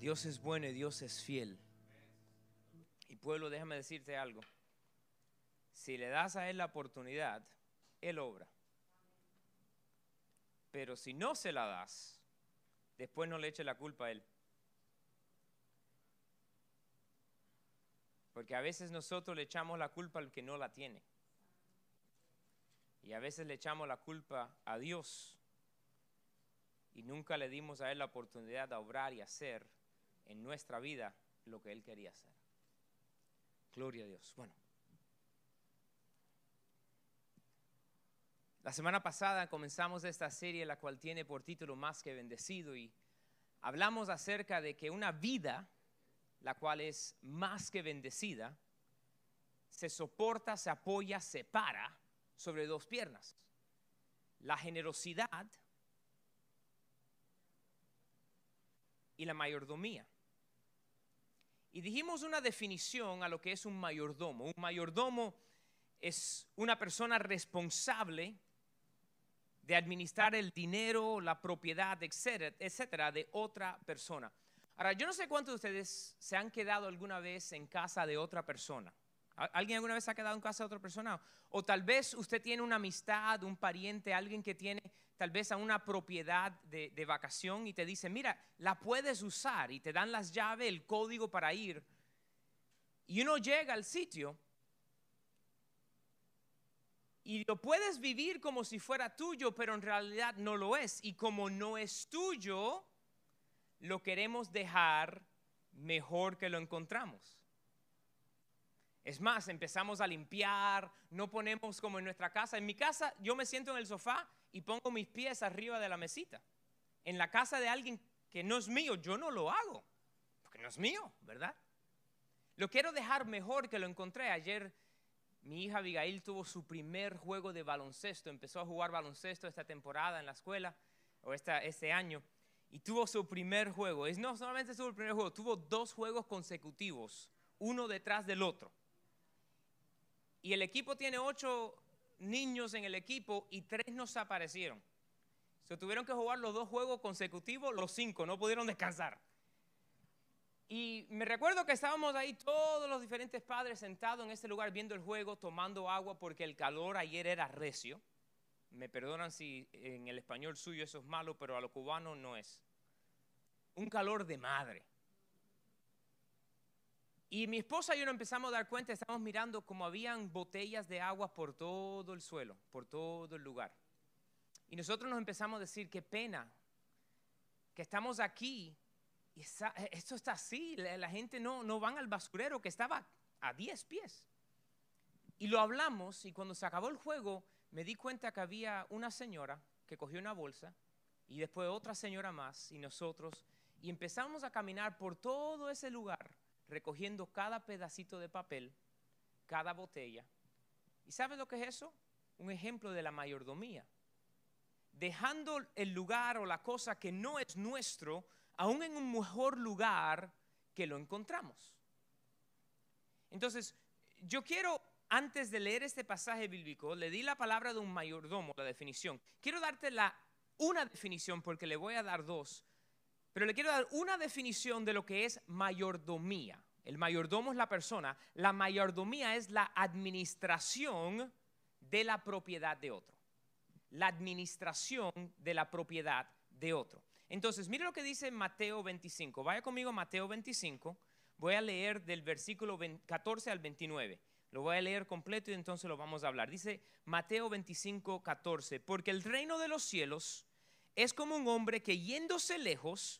Dios es bueno y Dios es fiel. Y pueblo, déjame decirte algo. Si le das a Él la oportunidad, Él obra. Pero si no se la das, después no le eche la culpa a Él. Porque a veces nosotros le echamos la culpa al que no la tiene. Y a veces le echamos la culpa a Dios. Y nunca le dimos a Él la oportunidad de obrar y hacer en nuestra vida lo que Él quería hacer. Gloria a Dios. Bueno. La semana pasada comenzamos esta serie, la cual tiene por título Más que bendecido, y hablamos acerca de que una vida, la cual es más que bendecida, se soporta, se apoya, se para sobre dos piernas. La generosidad y la mayordomía. Y dijimos una definición a lo que es un mayordomo. Un mayordomo es una persona responsable de administrar el dinero, la propiedad, etcétera, etcétera, de otra persona. Ahora, yo no sé cuántos de ustedes se han quedado alguna vez en casa de otra persona. ¿Alguien alguna vez ha quedado en casa de otra persona? O tal vez usted tiene una amistad, un pariente, alguien que tiene tal vez a una propiedad de, vacación y te dice, mira, la puedes usar y te dan las llaves, el código para ir. Y uno llega al sitio y lo puedes vivir como si fuera tuyo, pero en realidad no lo es. Y como no es tuyo, lo queremos dejar mejor que lo encontramos. Es más, empezamos a limpiar, no ponemos como en nuestra casa. En mi casa yo me siento en el sofá y pongo mis pies arriba de la mesita. En la casa de alguien que no es mío, yo no lo hago, porque no es mío, ¿verdad? Lo quiero dejar mejor que lo encontré. Ayer mi hija Abigail tuvo su primer juego de baloncesto, empezó a jugar baloncesto esta temporada en la escuela, o esta, este año, y tuvo su primer juego. Es no solamente tuvo el primer juego, tuvo dos juegos consecutivos, uno detrás del otro y el equipo tiene ocho niños en el equipo y tres nos aparecieron. Se tuvieron que jugar los dos juegos consecutivos, los cinco, no pudieron descansar. Y me recuerdo que estábamos ahí todos los diferentes padres sentados en este lugar viendo el juego, tomando agua porque el calor ayer era recio. Me perdonan si en el español suyo eso es malo, pero a lo cubano no es. Un calor de madre. Y mi esposa y yo nos empezamos a dar cuenta, estábamos mirando como habían botellas de agua por todo el suelo, por todo el lugar. Y nosotros nos empezamos a decir, qué pena que estamos aquí y esto está así, la, gente no, no van al basurero que estaba a 10 pies. Y lo hablamos y cuando se acabó el juego me di cuenta que había una señora que cogió una bolsa y después otra señora más y nosotros y empezamos a caminar por todo ese lugar recogiendo cada pedacito de papel, cada botella. ¿Y sabes lo que es eso? Un ejemplo de la mayordomía. Dejando el lugar o la cosa que no es nuestro, aún en un mejor lugar que lo encontramos. Entonces, yo quiero, antes de leer este pasaje bíblico, le di la palabra de un mayordomo, la definición. Quiero darte la, una definición porque le voy a dar dos pero le quiero dar una definición de lo que es mayordomía. El mayordomo es la persona. La mayordomía es la administración de la propiedad de otro. La administración de la propiedad de otro. Entonces, mire lo que dice Mateo 25. Vaya conmigo a Mateo 25. Voy a leer del versículo 14 al 29. Lo voy a leer completo y entonces lo vamos a hablar. Dice Mateo 25, 14. Porque el reino de los cielos es como un hombre que yéndose lejos,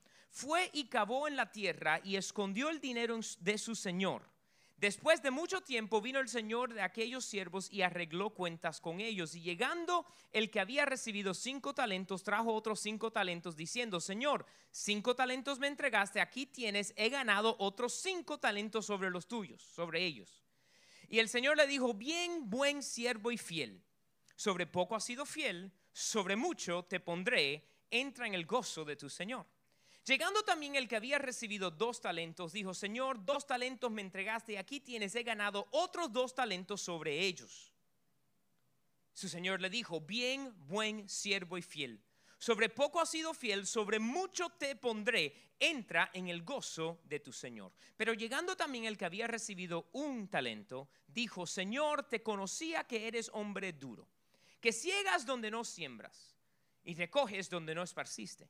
fue y cavó en la tierra y escondió el dinero de su señor. Después de mucho tiempo vino el señor de aquellos siervos y arregló cuentas con ellos. Y llegando el que había recibido cinco talentos, trajo otros cinco talentos, diciendo, Señor, cinco talentos me entregaste, aquí tienes, he ganado otros cinco talentos sobre los tuyos, sobre ellos. Y el Señor le dijo, bien, buen siervo y fiel, sobre poco has sido fiel, sobre mucho te pondré, entra en el gozo de tu Señor. Llegando también el que había recibido dos talentos, dijo, Señor, dos talentos me entregaste y aquí tienes, he ganado otros dos talentos sobre ellos. Su Señor le dijo, bien, buen siervo y fiel. Sobre poco has sido fiel, sobre mucho te pondré. Entra en el gozo de tu Señor. Pero llegando también el que había recibido un talento, dijo, Señor, te conocía que eres hombre duro, que ciegas donde no siembras y recoges donde no esparciste.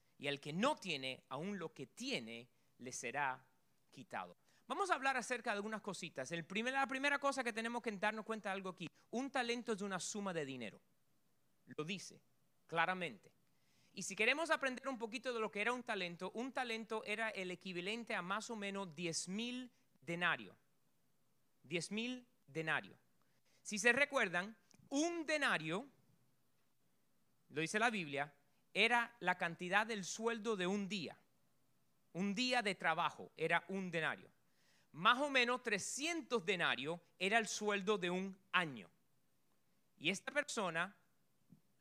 y al que no tiene, aún lo que tiene, le será quitado. Vamos a hablar acerca de algunas cositas. La primera cosa que tenemos que darnos cuenta de algo aquí, un talento es una suma de dinero. Lo dice claramente. Y si queremos aprender un poquito de lo que era un talento, un talento era el equivalente a más o menos 10 mil denarios. 10 mil denarios. Si se recuerdan, un denario, lo dice la Biblia, era la cantidad del sueldo de un día. Un día de trabajo era un denario. Más o menos 300 denarios era el sueldo de un año. Y esta persona,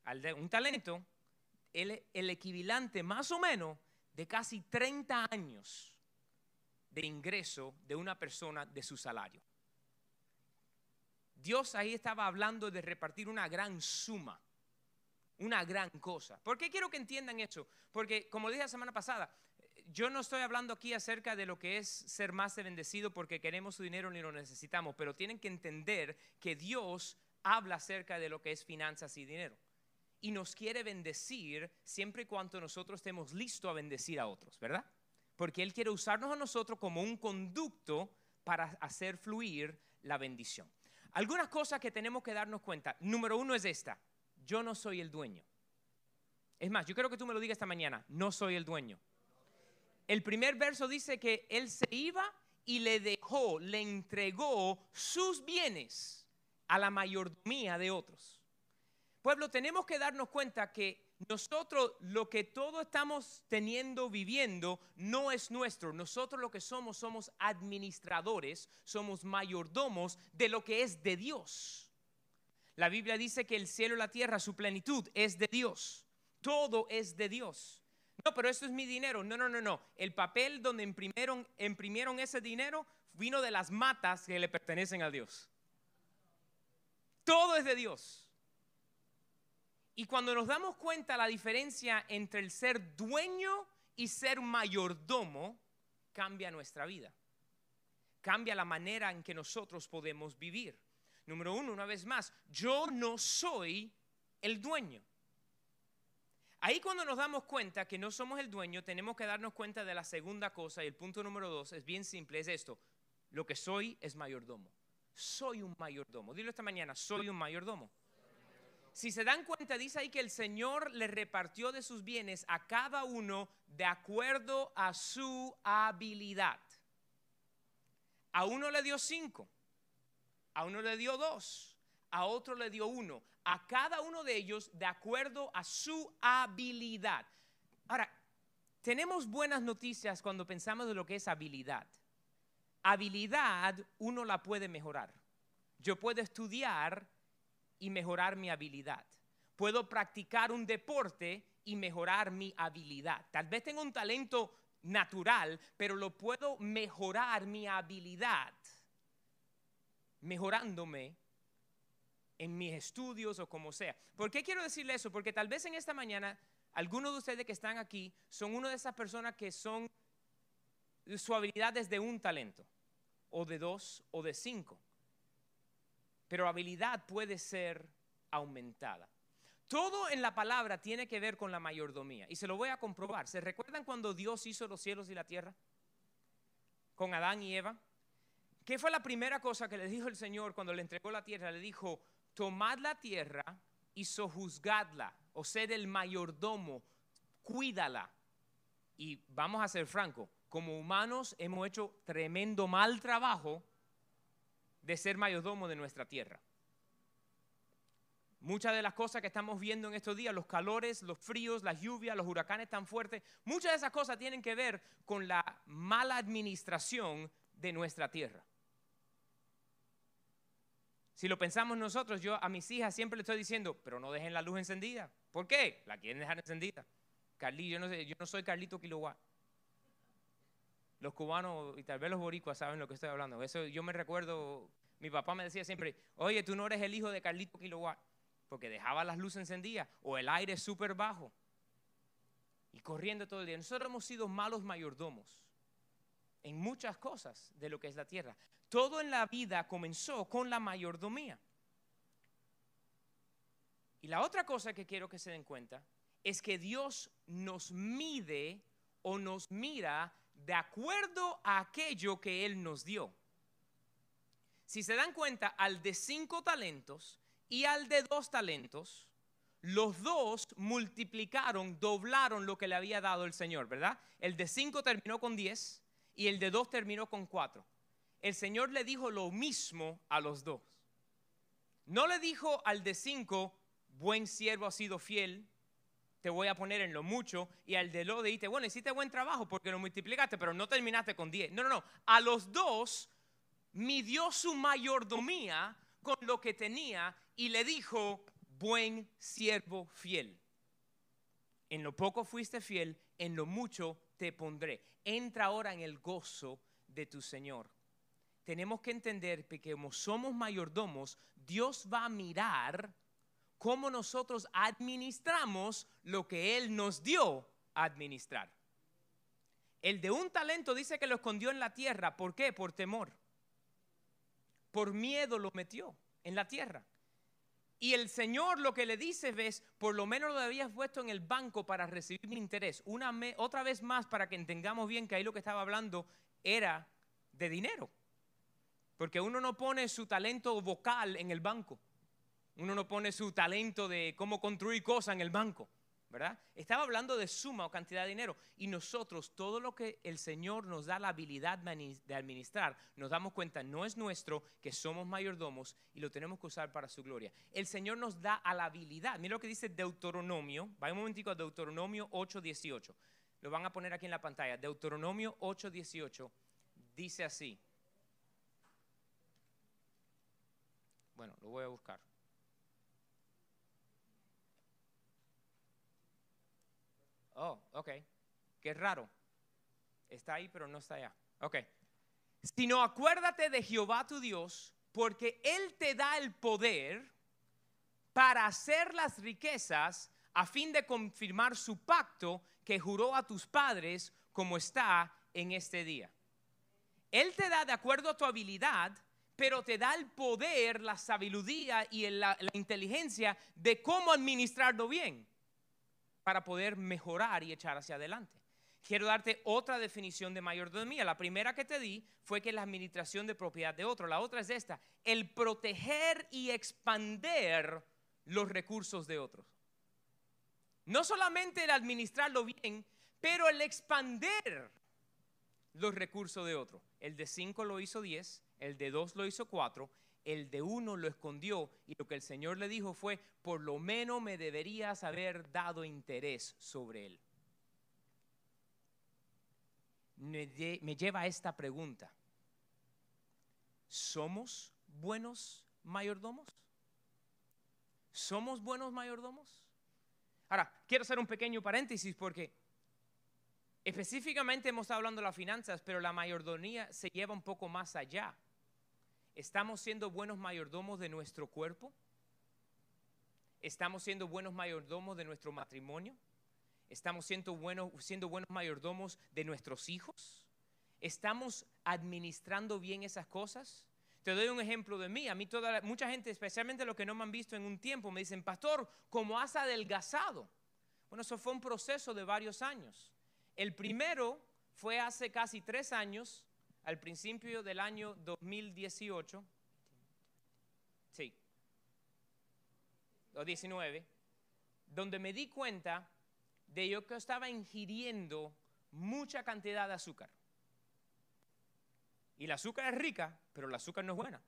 al de un talento, el, el equivalente más o menos de casi 30 años de ingreso de una persona de su salario. Dios ahí estaba hablando de repartir una gran suma una gran cosa. ¿Por qué quiero que entiendan esto? Porque, como dije la semana pasada, yo no estoy hablando aquí acerca de lo que es ser más bendecido porque queremos su dinero ni lo necesitamos, pero tienen que entender que Dios habla acerca de lo que es finanzas y dinero. Y nos quiere bendecir siempre y cuando nosotros estemos listos a bendecir a otros, ¿verdad? Porque Él quiere usarnos a nosotros como un conducto para hacer fluir la bendición. Algunas cosas que tenemos que darnos cuenta. Número uno es esta yo no soy el dueño. Es más, yo quiero que tú me lo digas esta mañana, no soy el dueño. El primer verso dice que él se iba y le dejó, le entregó sus bienes a la mayordomía de otros. Pueblo, tenemos que darnos cuenta que nosotros lo que todos estamos teniendo, viviendo, no es nuestro. Nosotros lo que somos somos administradores, somos mayordomos de lo que es de Dios. La Biblia dice que el cielo y la tierra, su plenitud, es de Dios. Todo es de Dios. No, pero esto es mi dinero. No, no, no, no. El papel donde imprimieron, ese dinero vino de las matas que le pertenecen a Dios. Todo es de Dios. Y cuando nos damos cuenta la diferencia entre el ser dueño y ser mayordomo, cambia nuestra vida. Cambia la manera en que nosotros podemos vivir. Número uno, una vez más, yo no soy el dueño. Ahí cuando nos damos cuenta que no somos el dueño, tenemos que darnos cuenta de la segunda cosa y el punto número dos es bien simple, es esto. Lo que soy es mayordomo. Soy un mayordomo. Dilo esta mañana, soy un mayordomo. Si se dan cuenta, dice ahí que el Señor le repartió de sus bienes a cada uno de acuerdo a su habilidad. A uno le dio cinco, a uno le dio dos, a otro le dio uno, a cada uno de ellos de acuerdo a su habilidad. Ahora, tenemos buenas noticias cuando pensamos de lo que es habilidad. Habilidad uno la puede mejorar. Yo puedo estudiar y mejorar mi habilidad. Puedo practicar un deporte y mejorar mi habilidad. Tal vez tengo un talento natural, pero lo puedo mejorar mi habilidad mejorándome en mis estudios o como sea. ¿Por qué quiero decirle eso? Porque tal vez en esta mañana algunos de ustedes que están aquí son una de esas personas que son su habilidad es de un talento, o de dos, o de cinco. pero habilidad puede ser aumentada. Todo en la palabra tiene que ver con la mayordomía y se lo voy a comprobar. ¿Se recuerdan cuando Dios hizo los cielos y la tierra? Con Adán y Eva. ¿Qué fue la primera cosa que le dijo el Señor cuando le entregó la tierra? Le dijo, tomad la tierra y sojuzgadla, o ser el mayordomo, cuídala. Y vamos a ser francos, como humanos hemos hecho tremendo mal trabajo de ser mayordomo de nuestra tierra. Muchas de las cosas que estamos viendo en estos días, los calores, los fríos, las lluvias, los huracanes tan fuertes, muchas de esas cosas tienen que ver con la mala administración de nuestra tierra. Si lo pensamos nosotros, yo a mis hijas siempre les estoy diciendo, pero no dejen la luz encendida. ¿Por qué? La quieren dejar encendida. Carlito, yo no, sé, yo no soy Carlito Kilowatt. Los cubanos y tal vez los boricuas saben lo que estoy hablando. Eso yo me recuerdo, mi papá me decía siempre, oye, tú no eres el hijo de Carlito Kilowatt, porque dejaba las luces encendidas o el aire súper bajo y corriendo todo el día. Nosotros hemos sido malos mayordomos en muchas cosas de lo que es la tierra. Todo en la vida comenzó con la mayordomía. Y la otra cosa que quiero que se den cuenta es que Dios nos mide o nos mira de acuerdo a aquello que Él nos dio. Si se dan cuenta, al de cinco talentos y al de dos talentos, los dos multiplicaron, doblaron lo que le había dado el Señor, ¿verdad? El de cinco terminó con diez y el de dos terminó con cuatro el Señor le dijo lo mismo a los dos. No le dijo al de cinco, buen siervo ha sido fiel, te voy a poner en lo mucho, y al de lo dijiste, bueno, hiciste buen trabajo porque lo multiplicaste, pero no terminaste con diez. No, no, no. A los dos midió su mayordomía con lo que tenía y le dijo, buen siervo fiel. En lo poco fuiste fiel, en lo mucho te pondré. Entra ahora en el gozo de tu Señor tenemos que entender que como somos mayordomos, Dios va a mirar cómo nosotros administramos lo que Él nos dio a administrar. El de un talento dice que lo escondió en la tierra. ¿Por qué? Por temor. Por miedo lo metió en la tierra. Y el Señor lo que le dice es, por lo menos lo habías puesto en el banco para recibir mi interés. Una otra vez más para que entendamos bien que ahí lo que estaba hablando era de dinero. Porque uno no pone su talento vocal en el banco. Uno no pone su talento de cómo construir cosas en el banco. ¿Verdad? Estaba hablando de suma o cantidad de dinero. Y nosotros, todo lo que el Señor nos da la habilidad de administrar, nos damos cuenta, no es nuestro, que somos mayordomos y lo tenemos que usar para su gloria. El Señor nos da a la habilidad. Mira lo que dice Deuteronomio. Vaya un momentico a Deuteronomio 8:18. Lo van a poner aquí en la pantalla. Deuteronomio 8:18 dice así. Bueno, lo voy a buscar. Oh, ok. Qué raro. Está ahí, pero no está allá. Ok. Sino acuérdate de Jehová tu Dios, porque Él te da el poder para hacer las riquezas a fin de confirmar su pacto que juró a tus padres como está en este día. Él te da de acuerdo a tu habilidad pero te da el poder, la sabiduría y la, inteligencia de cómo administrarlo bien para poder mejorar y echar hacia adelante. Quiero darte otra definición de mayordomía. La primera que te di fue que la administración de propiedad de otro. La otra es esta, el proteger y expander los recursos de otros. No solamente el administrarlo bien, pero el expander los recursos de otro. El de 5 lo hizo 10, el de dos lo hizo cuatro, el de uno lo escondió y lo que el Señor le dijo fue, por lo menos me deberías haber dado interés sobre él. Me, lleva a esta pregunta. ¿Somos buenos mayordomos? ¿Somos buenos mayordomos? Ahora, quiero hacer un pequeño paréntesis porque específicamente hemos estado hablando de las finanzas, pero la mayordomía se lleva un poco más allá. ¿Estamos siendo buenos mayordomos de nuestro cuerpo? ¿Estamos siendo buenos mayordomos de nuestro matrimonio? ¿Estamos siendo buenos, siendo buenos mayordomos de nuestros hijos? ¿Estamos administrando bien esas cosas? Te doy un ejemplo de mí. A mí toda, mucha gente, especialmente los que no me han visto en un tiempo, me dicen, pastor, ¿cómo has adelgazado? Bueno, eso fue un proceso de varios años. El primero fue hace casi tres años, al principio del año 2018. Sí. O 19. Donde me di cuenta de yo que estaba ingiriendo mucha cantidad de azúcar. Y el azúcar es rica, pero el azúcar no es buena.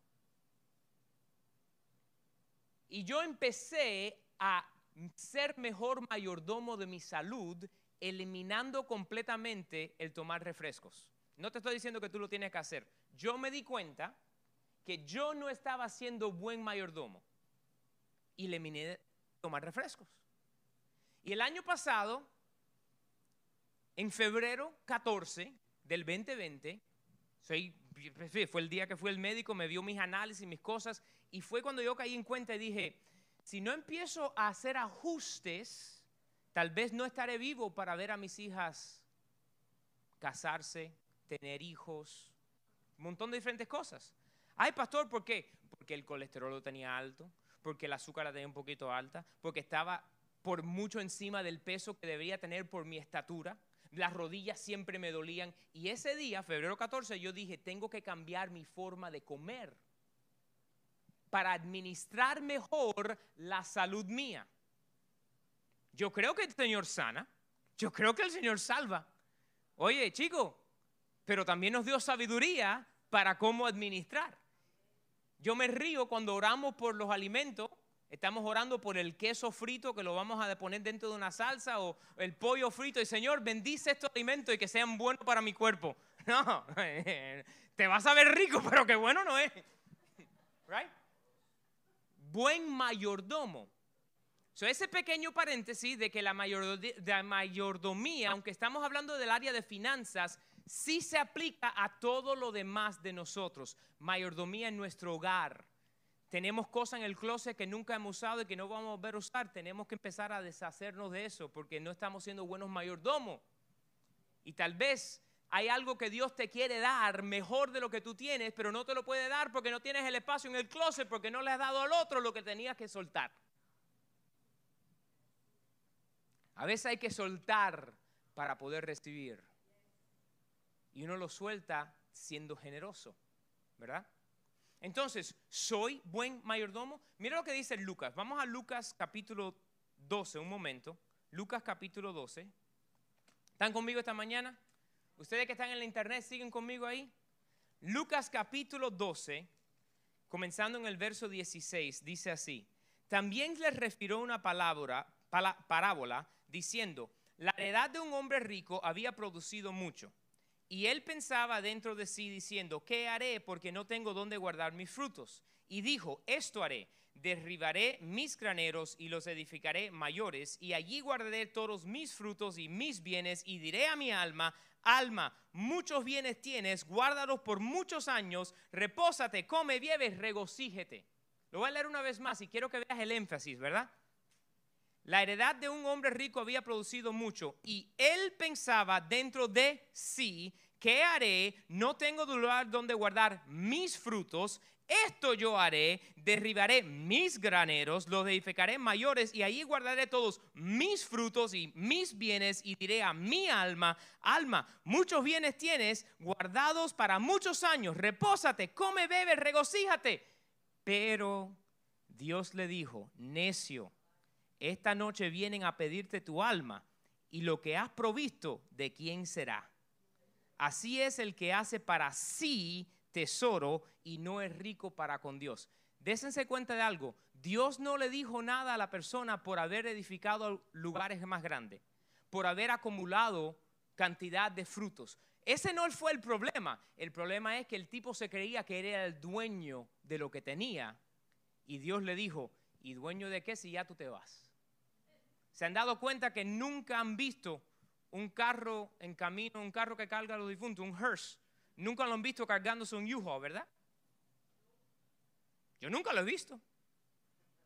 Y yo empecé a ser mejor mayordomo de mi salud, eliminando completamente el tomar refrescos. No te estoy diciendo que tú lo tienes que hacer. Yo me di cuenta que yo no estaba siendo buen mayordomo y eliminé tomar refrescos. Y el año pasado, en febrero 14 del 2020, fue el día que fue el médico, me vio mis análisis, mis cosas, y fue cuando yo caí en cuenta y dije, si no empiezo a hacer ajustes, tal vez no estaré vivo para ver a mis hijas casarse, tener hijos, un montón de diferentes cosas. Ay, pastor, ¿por qué? Porque el colesterol lo tenía alto, porque el azúcar la tenía un poquito alta, porque estaba por mucho encima del peso que debería tener por mi estatura. Las rodillas siempre me dolían. Y ese día, febrero 14, yo dije, tengo que cambiar mi forma de comer para administrar mejor la salud mía. Yo creo que el Señor sana. Yo creo que el Señor salva. Oye, chico, pero también nos dio sabiduría para cómo administrar. Yo me río cuando oramos por los alimentos Estamos orando por el queso frito que lo vamos a poner dentro de una salsa o el pollo frito. Y Señor, bendice estos alimentos y que sean buenos para mi cuerpo. No, te vas a ver rico, pero que bueno no es. Right? Buen mayordomo. So, ese pequeño paréntesis de que la mayordomía, aunque estamos hablando del área de finanzas, sí se aplica a todo lo demás de nosotros. Mayordomía en nuestro hogar tenemos cosas en el closet que nunca hemos usado y que no vamos a ver usar. Tenemos que empezar a deshacernos de eso porque no estamos siendo buenos mayordomos. Y tal vez hay algo que Dios te quiere dar mejor de lo que tú tienes, pero no te lo puede dar porque no tienes el espacio en el closet, porque no le has dado al otro lo que tenías que soltar. A veces hay que soltar para poder recibir. Y uno lo suelta siendo generoso, ¿verdad? Entonces, ¿soy buen mayordomo? Mira lo que dice Lucas. Vamos a Lucas capítulo 12, un momento. Lucas capítulo 12. ¿Están conmigo esta mañana? Ustedes que están en la internet, ¿siguen conmigo ahí? Lucas capítulo 12, comenzando en el verso 16, dice así. También les refirió una palabra, parábola diciendo, la heredad de un hombre rico había producido mucho. Y él pensaba dentro de sí diciendo, ¿qué haré porque no tengo dónde guardar mis frutos? Y dijo, esto haré, derribaré mis graneros y los edificaré mayores, y allí guardaré todos mis frutos y mis bienes, y diré a mi alma, alma, muchos bienes tienes, guárdalos por muchos años, repósate, come, bebes, regocíjete. Lo voy a leer una vez más y quiero que veas el énfasis, ¿verdad? La heredad de un hombre rico había producido mucho y él pensaba dentro de sí, ¿qué haré? No tengo lugar donde guardar mis frutos. Esto yo haré, derribaré mis graneros, los edificaré mayores y allí guardaré todos mis frutos y mis bienes y diré a mi alma, alma, muchos bienes tienes guardados para muchos años, repósate, come, bebe, regocíjate. Pero Dios le dijo, necio esta noche vienen a pedirte tu alma y lo que has provisto, ¿de quién será? Así es el que hace para sí tesoro y no es rico para con Dios. Désense cuenta de algo, Dios no le dijo nada a la persona por haber edificado lugares más grandes, por haber acumulado cantidad de frutos. Ese no fue el problema. El problema es que el tipo se creía que era el dueño de lo que tenía. Y Dios le dijo, ¿y dueño de qué si ya tú te vas? Se han dado cuenta que nunca han visto un carro en camino, un carro que carga a los difuntos, un hearse. Nunca lo han visto cargándose un u ¿verdad? Yo nunca lo he visto.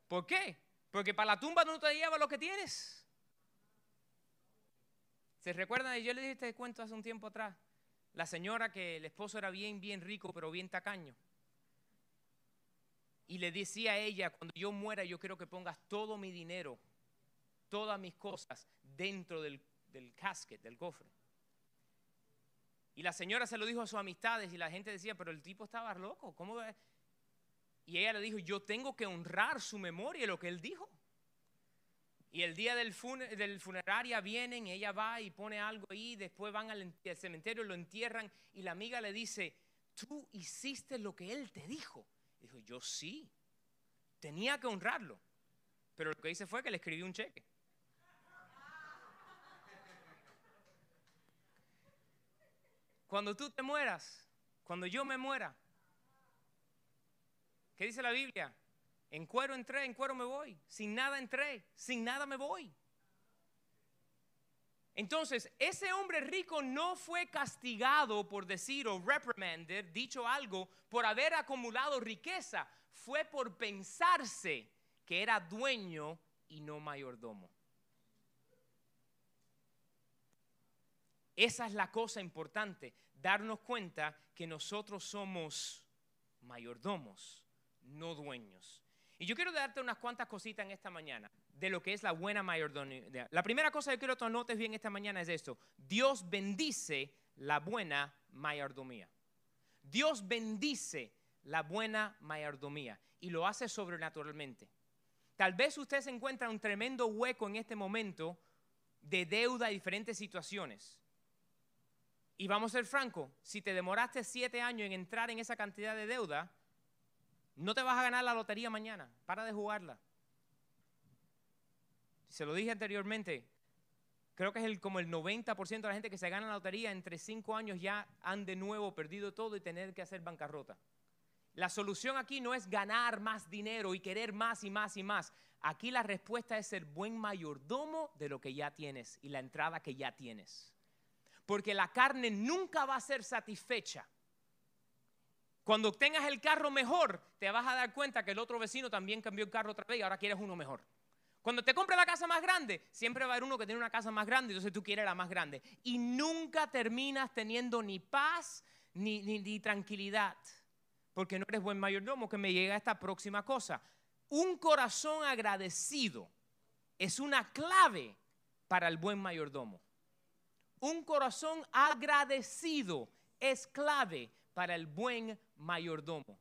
¿Por qué? Porque para la tumba no te lleva lo que tienes. ¿Se recuerdan? Yo le dije este cuento hace un tiempo atrás. La señora que el esposo era bien, bien rico, pero bien tacaño. y le decía a ella, cuando yo muera yo quiero que pongas todo mi dinero, todas mis cosas dentro del, del casket, del cofre. Y la señora se lo dijo a sus amistades y la gente decía, pero el tipo estaba loco, ¿cómo? va-?" Y ella le dijo, yo tengo que honrar su memoria, lo que él dijo. Y el día del, fun- del funeraria vienen, ella va y pone algo ahí, después van al, ent- al cementerio, lo entierran y la amiga le dice, tú hiciste lo que él te dijo. Dijo, yo sí, tenía que honrarlo. Pero lo que hice fue que le escribí un cheque. Cuando tú te mueras, cuando yo me muera, ¿qué dice la Biblia? En cuero entré, en cuero me voy. Sin nada entré, sin nada me voy. Entonces, ese hombre rico no fue castigado por decir o reprimanded, dicho algo, por haber acumulado riqueza. Fue por pensarse que era dueño y no mayordomo. Esa es la cosa importante, darnos cuenta que nosotros somos mayordomos, no dueños. Y yo quiero darte unas cuantas cositas en esta mañana de lo que es la buena mayordomía. La primera cosa que quiero que tú anotes bien esta mañana es esto. Dios bendice la buena mayordomía. Dios bendice la buena mayordomía y lo hace sobrenaturalmente. Tal vez usted se encuentra en un tremendo hueco en este momento de deuda y diferentes situaciones. Y vamos a ser francos, si te demoraste siete años en entrar en esa cantidad de deuda, no te vas a ganar la lotería mañana. Para de jugarla. Se lo dije anteriormente, creo que es el, como el 90% de la gente que se gana la lotería entre cinco años ya han de nuevo perdido todo y tener que hacer bancarrota. La solución aquí no es ganar más dinero y querer más y más y más. Aquí la respuesta es ser buen mayordomo de lo que ya tienes y la entrada que ya tienes. Porque la carne nunca va a ser satisfecha. Cuando tengas el carro mejor, te vas a dar cuenta que el otro vecino también cambió el carro otra vez y ahora quieres uno mejor. Cuando te compres la casa más grande, siempre va a haber uno que tiene una casa más grande, entonces tú quieres la más grande. Y nunca terminas teniendo ni paz ni, tranquilidad, porque no eres buen mayordomo, que me llega esta próxima cosa. Un corazón agradecido es una clave para el buen mayordomo. Un corazón agradecido es clave para el buen mayordomo.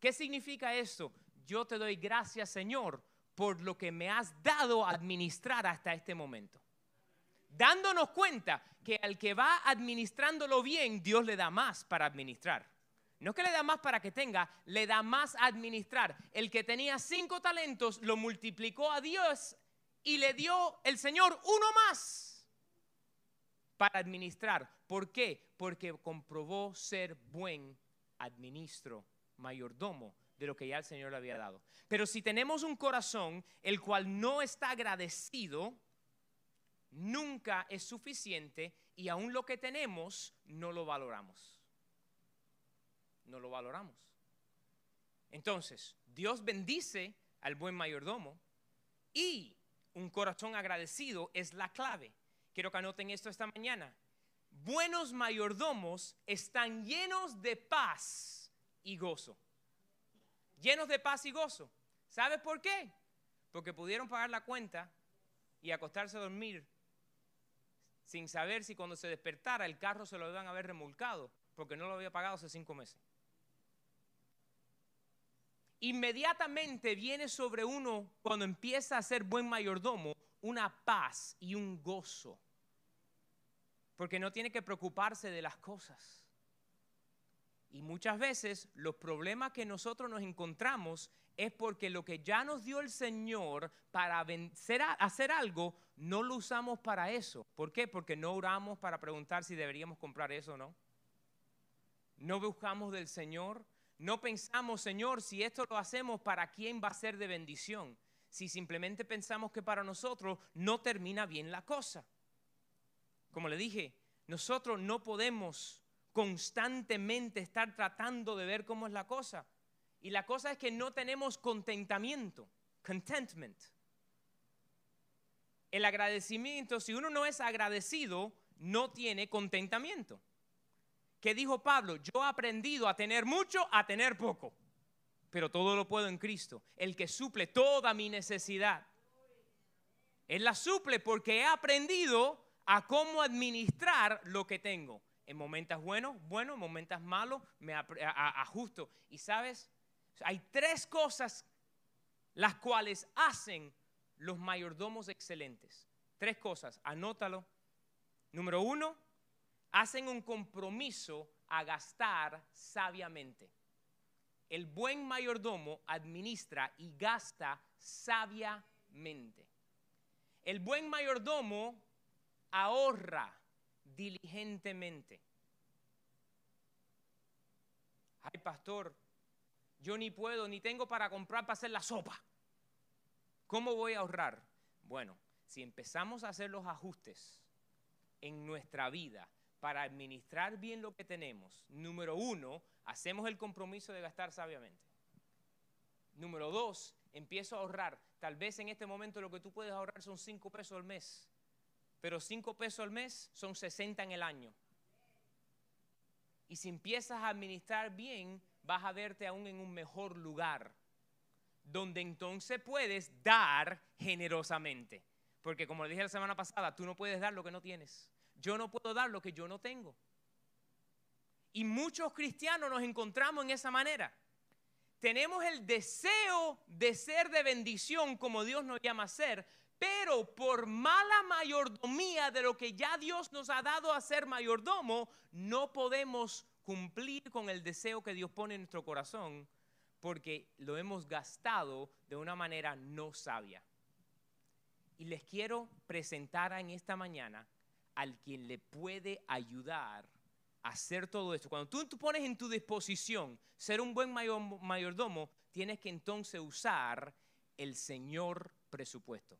¿Qué significa esto? Yo te doy gracias, Señor, por lo que me has dado a administrar hasta este momento. Dándonos cuenta que al que va administrándolo bien, Dios le da más para administrar. No es que le da más para que tenga, le da más a administrar. El que tenía cinco talentos lo multiplicó a Dios y le dio el Señor uno más para administrar. ¿Por qué? Porque comprobó ser buen administro, mayordomo de lo que ya el Señor le había dado. Pero si tenemos un corazón el cual no está agradecido, nunca es suficiente y aún lo que tenemos no lo valoramos. No lo valoramos. Entonces, Dios bendice al buen mayordomo y un corazón agradecido es la clave. Quiero que anoten esto esta mañana. Buenos mayordomos están llenos de paz y gozo. Llenos de paz y gozo. ¿Sabes por qué? Porque pudieron pagar la cuenta y acostarse a dormir sin saber si cuando se despertara el carro se lo iban a haber remolcado porque no lo había pagado hace cinco meses. Inmediatamente viene sobre uno, cuando empieza a ser buen mayordomo, una paz y un gozo. Porque no tiene que preocuparse de las cosas. Y muchas veces los problemas que nosotros nos encontramos es porque lo que ya nos dio el Señor para vencer hacer algo, no lo usamos para eso. ¿Por qué? Porque no oramos para preguntar si deberíamos comprar eso o no. No buscamos del Señor. No pensamos, Señor, si esto lo hacemos, ¿para quién va a ser de bendición? Si simplemente pensamos que para nosotros no termina bien la cosa. Como le dije, nosotros no podemos constantemente estar tratando de ver cómo es la cosa. Y la cosa es que no tenemos contentamiento, contentment. El agradecimiento, si uno no es agradecido, no tiene contentamiento. ¿Qué dijo Pablo? Yo he aprendido a tener mucho, a tener poco. pero todo lo puedo en Cristo, el que suple toda mi necesidad. Él la suple porque he aprendido a cómo administrar lo que tengo. En momentos buenos, bueno, en momentos malos, me ajusto. Y sabes, hay tres cosas las cuales hacen los mayordomos excelentes. Tres cosas, anótalo. Número uno, hacen un compromiso a gastar sabiamente. El buen mayordomo administra y gasta sabiamente. El buen mayordomo ahorra diligentemente. Ay, pastor, yo ni puedo, ni tengo para comprar para hacer la sopa. ¿Cómo voy a ahorrar? Bueno, si empezamos a hacer los ajustes en nuestra vida para administrar bien lo que tenemos, número uno, hacemos el compromiso de gastar sabiamente. Número dos, empiezo a ahorrar. Tal vez en este momento lo que tú puedes ahorrar son cinco pesos al mes, pero cinco pesos al mes son 60 en el año. Y si empiezas a administrar bien, vas a verte aún en un mejor lugar, donde entonces puedes dar generosamente. Porque como le dije la semana pasada, tú no puedes dar lo que no tienes. Yo no puedo dar lo que yo no tengo. Y muchos cristianos nos encontramos en esa manera. Tenemos el deseo de ser de bendición como Dios nos llama a ser, pero por mala mayordomía de lo que ya Dios nos ha dado a ser mayordomo, no podemos cumplir con el deseo que Dios pone en nuestro corazón porque lo hemos gastado de una manera no sabia. Y les quiero presentar en esta mañana al quien le puede ayudar a hacer todo esto. Cuando tú, tú pones en tu disposición ser un buen mayordomo, tienes que entonces usar el Señor presupuesto.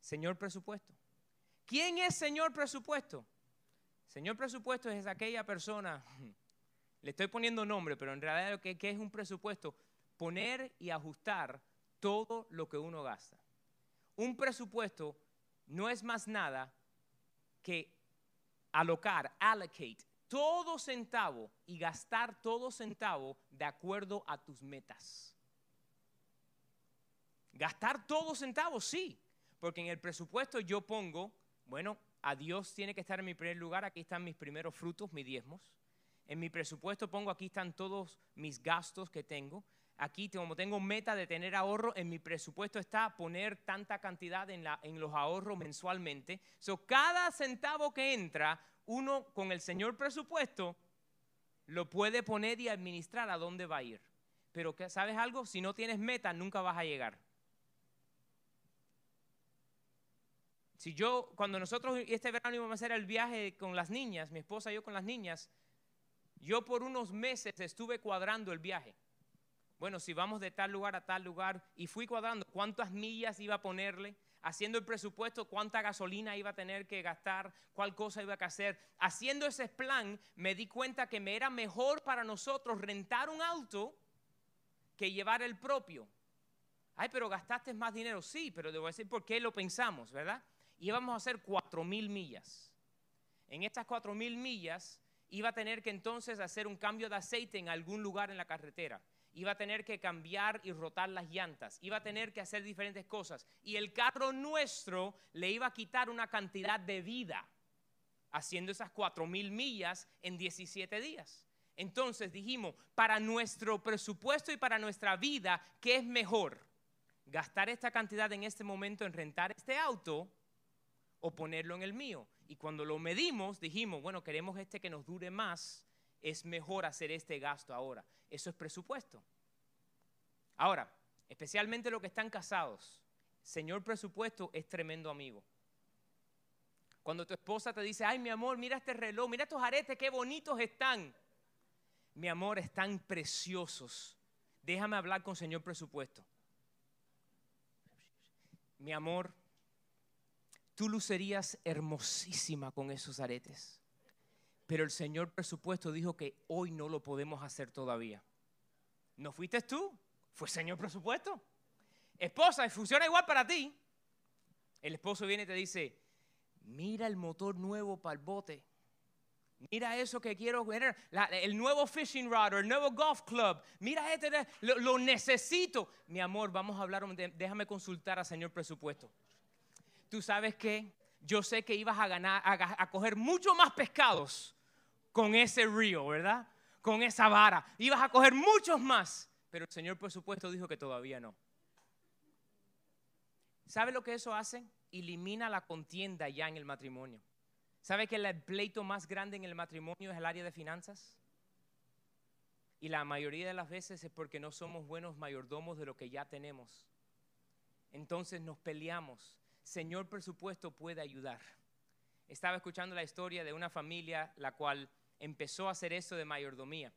Señor presupuesto. ¿Quién es Señor presupuesto? Señor presupuesto es aquella persona, le estoy poniendo nombre, pero en realidad lo que, es un presupuesto, poner y ajustar todo lo que uno gasta. Un presupuesto no es más nada que alocar, allocate, todo centavo y gastar todo centavo de acuerdo a tus metas. Gastar todo centavo, sí, porque en el presupuesto yo pongo, bueno, a Dios tiene que estar en mi primer lugar, aquí están mis primeros frutos, mis diezmos. En mi presupuesto pongo, aquí están todos mis gastos que tengo. Aquí, como tengo meta de tener ahorro, en mi presupuesto está poner tanta cantidad en, la, en los ahorros mensualmente. So, cada centavo que entra, uno con el señor presupuesto lo puede poner y administrar a dónde va a ir. Pero, ¿sabes algo? Si no tienes meta, nunca vas a llegar. Si yo, cuando nosotros este verano íbamos a hacer el viaje con las niñas, mi esposa y yo con las niñas, yo por unos meses estuve cuadrando el viaje. Bueno, si vamos de tal lugar a tal lugar, y fui cuadrando cuántas millas iba a ponerle, haciendo el presupuesto, cuánta gasolina iba a tener que gastar, cuál cosa iba a hacer. Haciendo ese plan, me di cuenta que me era mejor para nosotros rentar un auto que llevar el propio. Ay, pero gastaste más dinero. Sí, pero debo decir por qué lo pensamos, ¿verdad? Íbamos a hacer cuatro mil millas. En estas cuatro mil millas iba a tener que entonces hacer un cambio de aceite en algún lugar en la carretera. Iba a tener que cambiar y rotar las llantas. Iba a tener que hacer diferentes cosas. Y el carro nuestro le iba a quitar una cantidad de vida haciendo esas cuatro mil millas en 17 días. Entonces dijimos, para nuestro presupuesto y para nuestra vida, ¿qué es mejor? ¿Gastar esta cantidad en este momento en rentar este auto o ponerlo en el mío. Y cuando lo medimos, dijimos, bueno, queremos este que nos dure más, es mejor hacer este gasto ahora. Eso es presupuesto. Ahora, especialmente los que están casados, Señor presupuesto es tremendo amigo. Cuando tu esposa te dice, ay mi amor, mira este reloj, mira estos aretes, qué bonitos están. Mi amor, están preciosos. Déjame hablar con Señor presupuesto. Mi amor, tú lucerías hermosísima con esos aretes. Pero el Señor presupuesto dijo que hoy no lo podemos hacer todavía. ¿No fuiste tú? Fue Señor presupuesto. Esposa, funciona igual para ti. El esposo viene y te dice, mira el motor nuevo para el bote. Mira eso que quiero la- el nuevo fishing rod o el nuevo golf club. Mira este, lo, lo necesito. Mi amor, vamos a hablar, déjame consultar al señor presupuesto. Tú sabes que yo sé que ibas a ganar, a, coger mucho más pescados con ese río, ¿verdad? Con esa vara. Ibas a coger muchos más. Pero el señor presupuesto dijo que todavía no. ¿Sabe lo que eso hace? Elimina la contienda ya en el matrimonio. ¿Sabe que el pleito más grande en el matrimonio es el área de finanzas? Y la mayoría de las veces es porque no somos buenos mayordomos de lo que ya tenemos. Entonces nos peleamos. Señor presupuesto puede ayudar. Estaba escuchando la historia de una familia la cual empezó a hacer eso de mayordomía.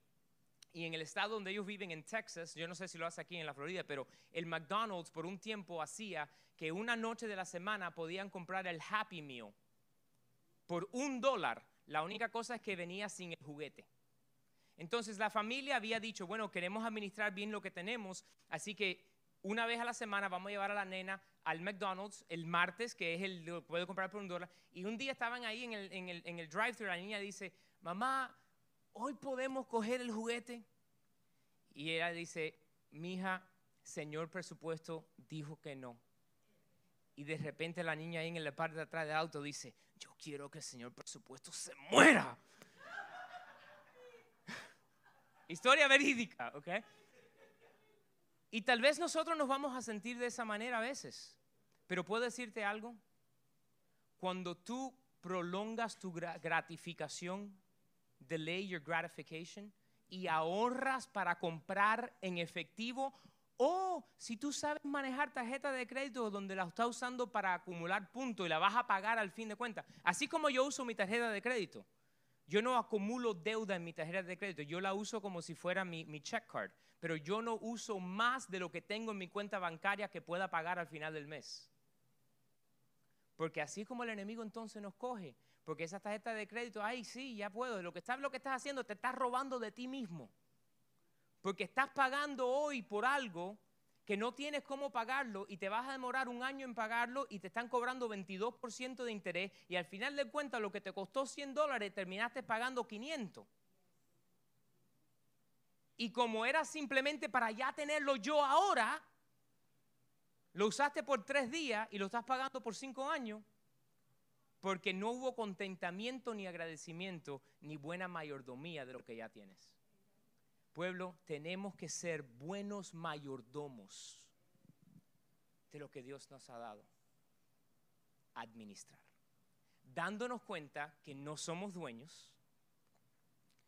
Y en el estado donde ellos viven, en Texas, yo no sé si lo hace aquí en la Florida, pero el McDonald's por un tiempo hacía que una noche de la semana podían comprar el Happy Meal por un dólar. La única cosa es que venía sin el juguete. Entonces la familia había dicho, bueno, queremos administrar bien lo que tenemos, así que una vez a la semana vamos a llevar a la nena al McDonald's el martes, que es el lo puede comprar por un dólar. Y un día estaban ahí en el, en el, en el drive-thru, la niña dice, mamá, hoy podemos coger el juguete. Y ella dice, mija, señor presupuesto dijo que no. Y de repente la niña ahí en la parte de atrás del auto dice, yo quiero que el señor presupuesto se muera. Historia verídica, ¿ok? Y tal vez nosotros nos vamos a sentir de esa manera a veces. Pero puedo decirte algo. Cuando tú prolongas tu gra- gratificación, delay your gratification, y ahorras para comprar en efectivo, o si tú sabes manejar tarjeta de crédito donde la estás usando para acumular puntos y la vas a pagar al fin de cuentas. Así como yo uso mi tarjeta de crédito. Yo no acumulo deuda en mi tarjeta de crédito, yo la uso como si fuera mi, check card, pero yo no uso más de lo que tengo en mi cuenta bancaria que pueda pagar al final del mes. Porque así como el enemigo entonces nos coge, porque esa tarjeta de crédito, ay, sí, ya puedo, lo que sabes lo que estás haciendo, te estás robando de ti mismo. Porque estás pagando hoy por algo que no tienes cómo pagarlo y te vas a demorar un año en pagarlo y te están cobrando 22% de interés y al final de cuentas lo que te costó 100 dólares terminaste pagando 500. Y como era simplemente para ya tenerlo yo ahora, lo usaste por tres días y lo estás pagando por cinco años porque no hubo contentamiento ni agradecimiento ni buena mayordomía de lo que ya tienes. Pueblo, tenemos que ser buenos mayordomos de lo que Dios nos ha dado. Administrar. Dándonos cuenta que no somos dueños,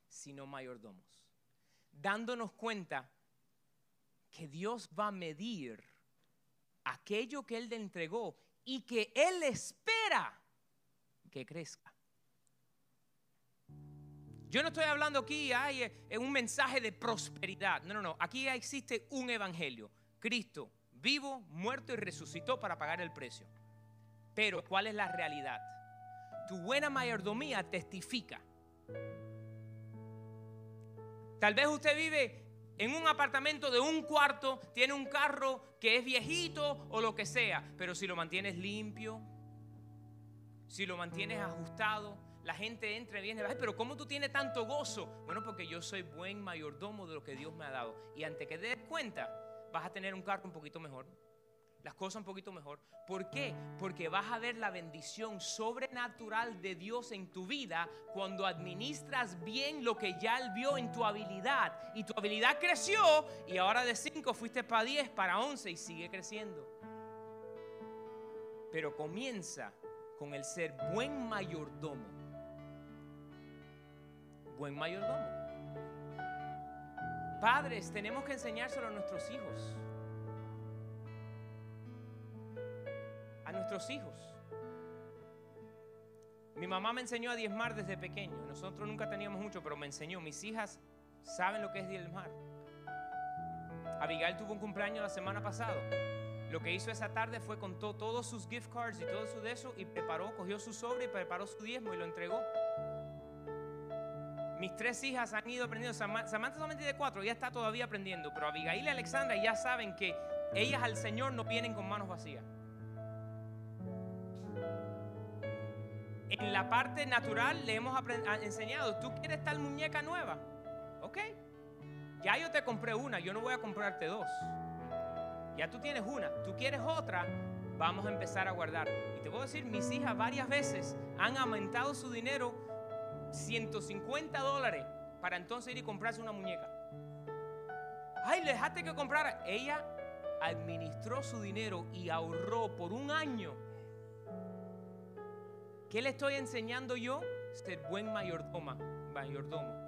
sino mayordomos. Dándonos cuenta que Dios va a medir aquello que Él le entregó y que Él espera que crezca. Yo no estoy hablando aquí ay, en un mensaje de prosperidad. No, no, no. Aquí existe un evangelio. Cristo vivo, muerto y resucitó para pagar el precio. Pero, ¿cuál es la realidad? Tu buena mayordomía testifica. Tal vez usted vive en un apartamento de un cuarto, tiene un carro que es viejito o lo que sea, pero si lo mantienes limpio, si lo mantienes ajustado, la gente entra y viene, ay, pero ¿cómo tú tienes tanto gozo? Bueno, porque yo soy buen mayordomo de lo que Dios me ha dado. Y antes que te des cuenta, vas a tener un carro un poquito mejor, las cosas un poquito mejor. ¿Por qué? Porque vas a ver la bendición sobrenatural de Dios en tu vida cuando administras bien lo que ya Él vio en tu habilidad. Y tu habilidad creció y ahora de 5 fuiste para 10, para 11 y sigue creciendo. Pero comienza con el ser buen mayordomo. Buen mayordomo. Padres, tenemos que enseñárselo a nuestros hijos. A nuestros hijos. Mi mamá me enseñó a diezmar desde pequeño. Nosotros nunca teníamos mucho, pero me enseñó. Mis hijas saben lo que es diezmar. Abigail tuvo un cumpleaños la semana pasada. Lo que hizo esa tarde fue contó todos sus gift cards y todo su de eso y preparó, cogió su sobre y preparó su diezmo y lo entregó. Mis tres hijas han ido aprendiendo. Samantha solamente de cuatro, ella está todavía aprendiendo. Pero Abigail y Alexandra ya saben que ellas al Señor no vienen con manos vacías. En la parte natural le hemos enseñado, tú quieres tal muñeca nueva, ¿ok? Ya yo te compré una, yo no voy a comprarte dos. Ya tú tienes una, tú quieres otra, vamos a empezar a guardar. Y te puedo decir, mis hijas varias veces han aumentado su dinero 150 dólares para entonces ir y comprarse una muñeca. Ay, le dejaste que comprara. Ella administró su dinero y ahorró por un año. ¿Qué le estoy enseñando yo? Ser buen mayordoma, mayordomo.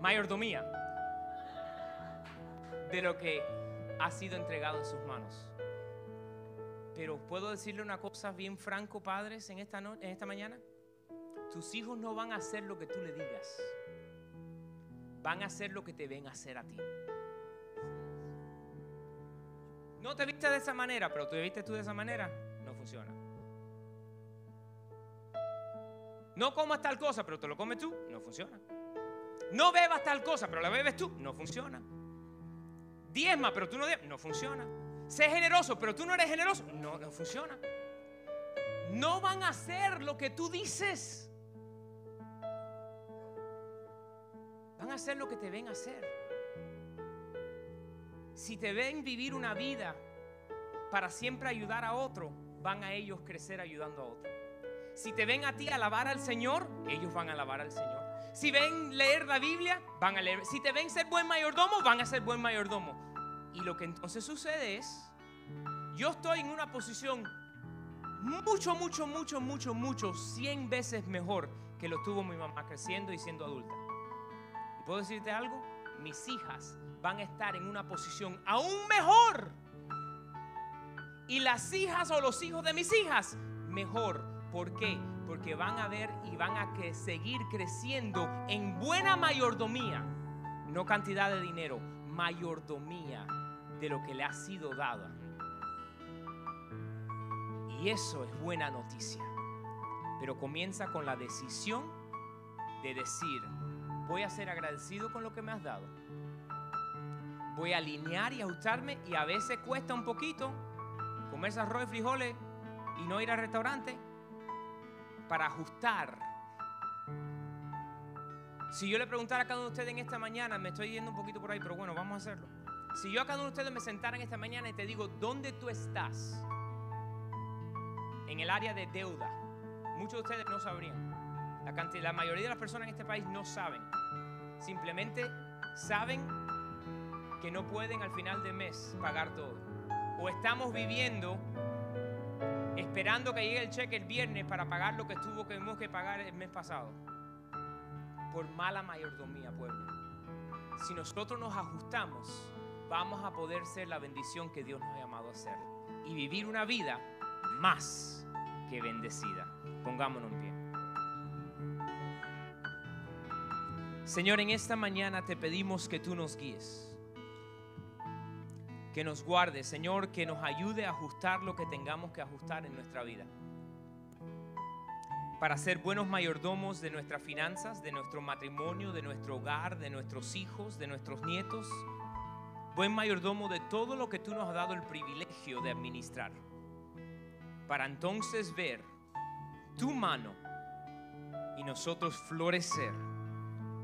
Mayordomía de lo que ha sido entregado en sus manos. Pero puedo decirle una cosa bien franco, padres, en esta, en esta mañana. Tus hijos no van a hacer lo que tú le digas. Van a hacer lo que te ven hacer a ti. No te viste de esa manera, pero te viste tú de esa manera, no funciona. No comas tal cosa, pero te lo comes tú, no funciona. No bebas tal cosa, pero la bebes tú, no funciona. Diezma, pero tú no diezmas, no funciona. Sé generoso, pero tú no eres generoso, no, no funciona. No van a hacer lo que tú dices. Van a hacer lo que te ven hacer. Si te ven vivir una vida para siempre ayudar a otro, van a ellos crecer ayudando a otro. Si te ven a ti alabar al Señor, ellos van a alabar al Señor. Si ven leer la Biblia, van a leer. Si te ven ser buen mayordomo, van a ser buen mayordomo. Y lo que entonces sucede es, yo estoy en una posición mucho, mucho, mucho, mucho, mucho, 100 veces mejor que lo tuvo mi mamá creciendo y siendo adulta. ¿Y puedo decirte algo? Mis hijas van a estar en una posición aún mejor. Y las hijas o los hijos de mis hijas, mejor. ¿Por qué? Porque van a ver y van a que seguir creciendo en buena mayordomía. No cantidad de dinero, mayordomía de lo que le ha sido dado. Y eso es buena noticia. Pero comienza con la decisión de decir, voy a ser agradecido con lo que me has dado. Voy a alinear y ajustarme y a veces cuesta un poquito comerse arroz y frijoles y no ir al restaurante para ajustar. Si yo le preguntara a cada uno de ustedes en esta mañana, me estoy yendo un poquito por ahí, pero bueno, vamos a hacerlo. Si yo a cada uno de ustedes me sentara en esta mañana y te digo, ¿dónde tú estás? En el área de deuda. Muchos de ustedes no sabrían. La, mayoría de las personas en este país no saben. Simplemente saben que no pueden al final de mes pagar todo. O estamos viviendo esperando que llegue el cheque el viernes para pagar lo que tuvo que tuvimos que pagar el mes pasado. Por mala mayordomía, pueblo. Si nosotros nos ajustamos, vamos a poder ser la bendición que Dios nos ha llamado a ser y vivir una vida más que bendecida. Pongámonos en pie. Señor, en esta mañana te pedimos que tú nos guíes que nos guarde, Señor, que nos ayude a ajustar lo que tengamos que ajustar en nuestra vida. Para ser buenos mayordomos de nuestras finanzas, de nuestro matrimonio, de nuestro hogar, de nuestros hijos, de nuestros nietos. Buen mayordomo de todo lo que tú nos has dado el privilegio de administrar. Para entonces ver tu mano y nosotros florecer